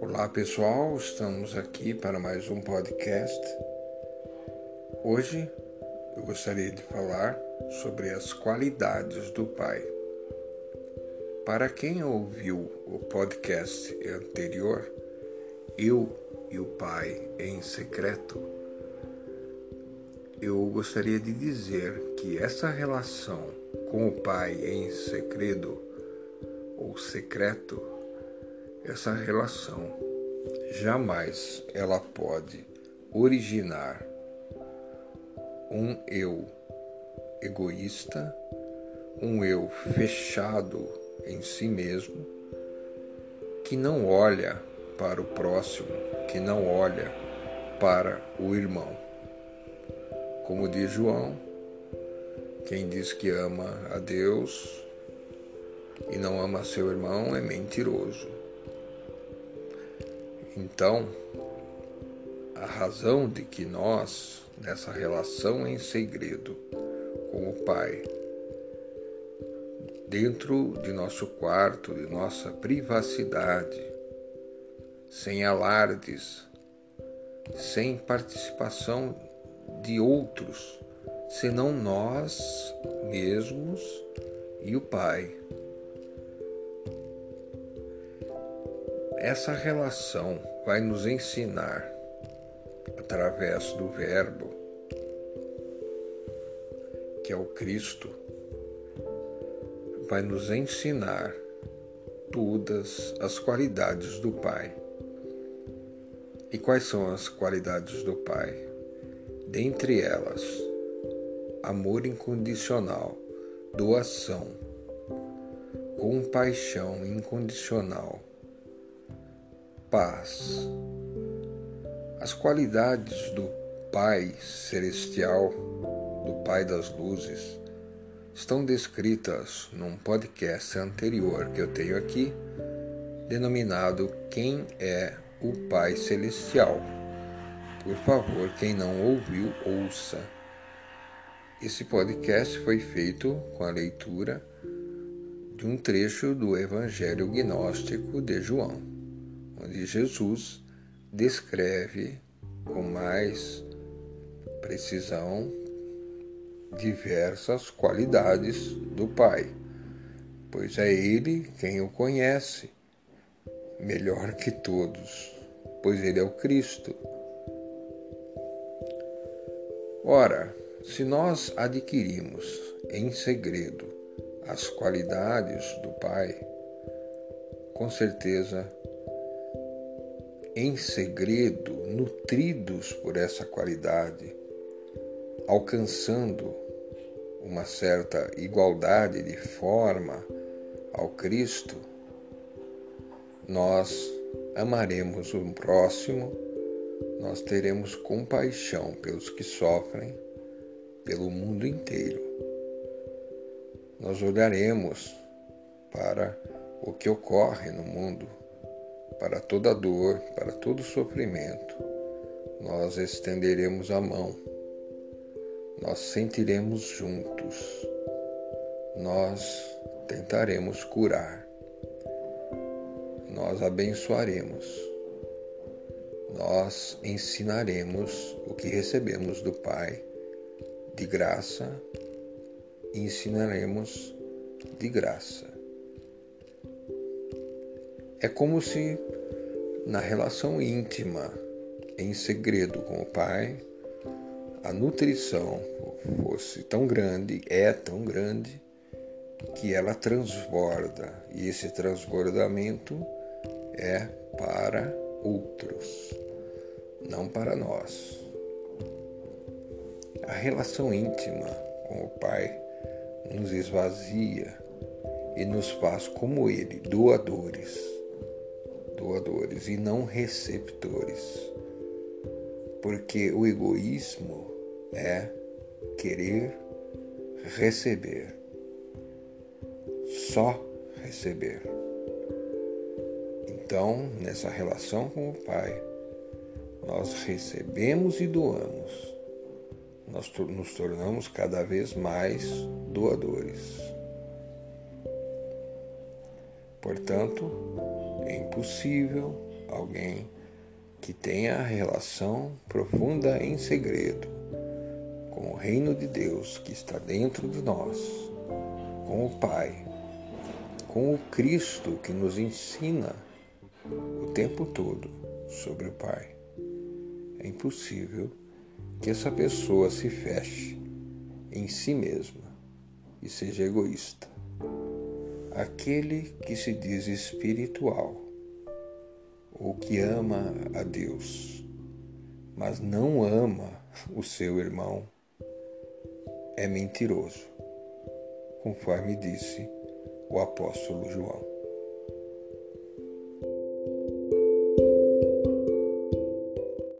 Olá pessoal, estamos aqui para mais um podcast. Hoje eu gostaria de falar sobre as qualidades do Pai. Para quem ouviu o podcast anterior, Eu e o Pai em Secreto, eu gostaria de dizer que essa relação com o Pai em segredo ou secreto essa relação jamais ela pode originar um eu egoísta, um eu fechado em si mesmo, que não olha para o próximo, que não olha para o irmão. Como diz João, quem diz que ama a Deus e não ama seu irmão é mentiroso. Então, a razão de que nós, nessa relação em segredo com o Pai, dentro de nosso quarto, de nossa privacidade, sem alardes, sem participação de outros, senão nós mesmos e o Pai. Essa relação vai nos ensinar, através do Verbo, que é o Cristo, vai nos ensinar todas as qualidades do Pai. E quais são as qualidades do Pai? Dentre elas, amor incondicional, doação, compaixão incondicional paz. As qualidades do Pai Celestial, do Pai das Luzes, estão descritas num podcast anterior que eu tenho aqui, denominado Quem é o Pai Celestial. Por favor, quem não ouviu, ouça. Esse podcast foi feito com a leitura de um trecho do Evangelho Gnóstico de João onde Jesus descreve com mais precisão diversas qualidades do Pai, pois é Ele quem o conhece melhor que todos, pois Ele é o Cristo. Ora, se nós adquirimos em segredo as qualidades do Pai, com certeza em segredo, nutridos por essa qualidade, alcançando uma certa igualdade de forma ao Cristo, nós amaremos o próximo, nós teremos compaixão pelos que sofrem, pelo mundo inteiro. Nós olharemos para o que ocorre no mundo para toda dor, para todo sofrimento, nós estenderemos a mão, nós sentiremos juntos, nós tentaremos curar, nós abençoaremos, nós ensinaremos o que recebemos do Pai de graça e ensinaremos de graça. É como se na relação íntima, em segredo com o Pai, a nutrição fosse tão grande, é tão grande, que ela transborda, e esse transbordamento é para outros, não para nós. A relação íntima com o Pai nos esvazia e nos faz como Ele, doadores doadores e não receptores. Porque o egoísmo é querer receber, só receber. Então, nessa relação com o Pai, nós recebemos e doamos. nós nos tornamos cada vez mais doadores. Portanto, é impossível alguém que tenha relação profunda em segredo com o reino de Deus que está dentro de nós, com o Pai, com o Cristo que nos ensina o tempo todo sobre o Pai. É impossível que essa pessoa se feche em si mesma e seja egoísta. Aquele que se diz espiritual ou que ama a Deus, mas não ama o seu irmão, é mentiroso, conforme disse o apóstolo João.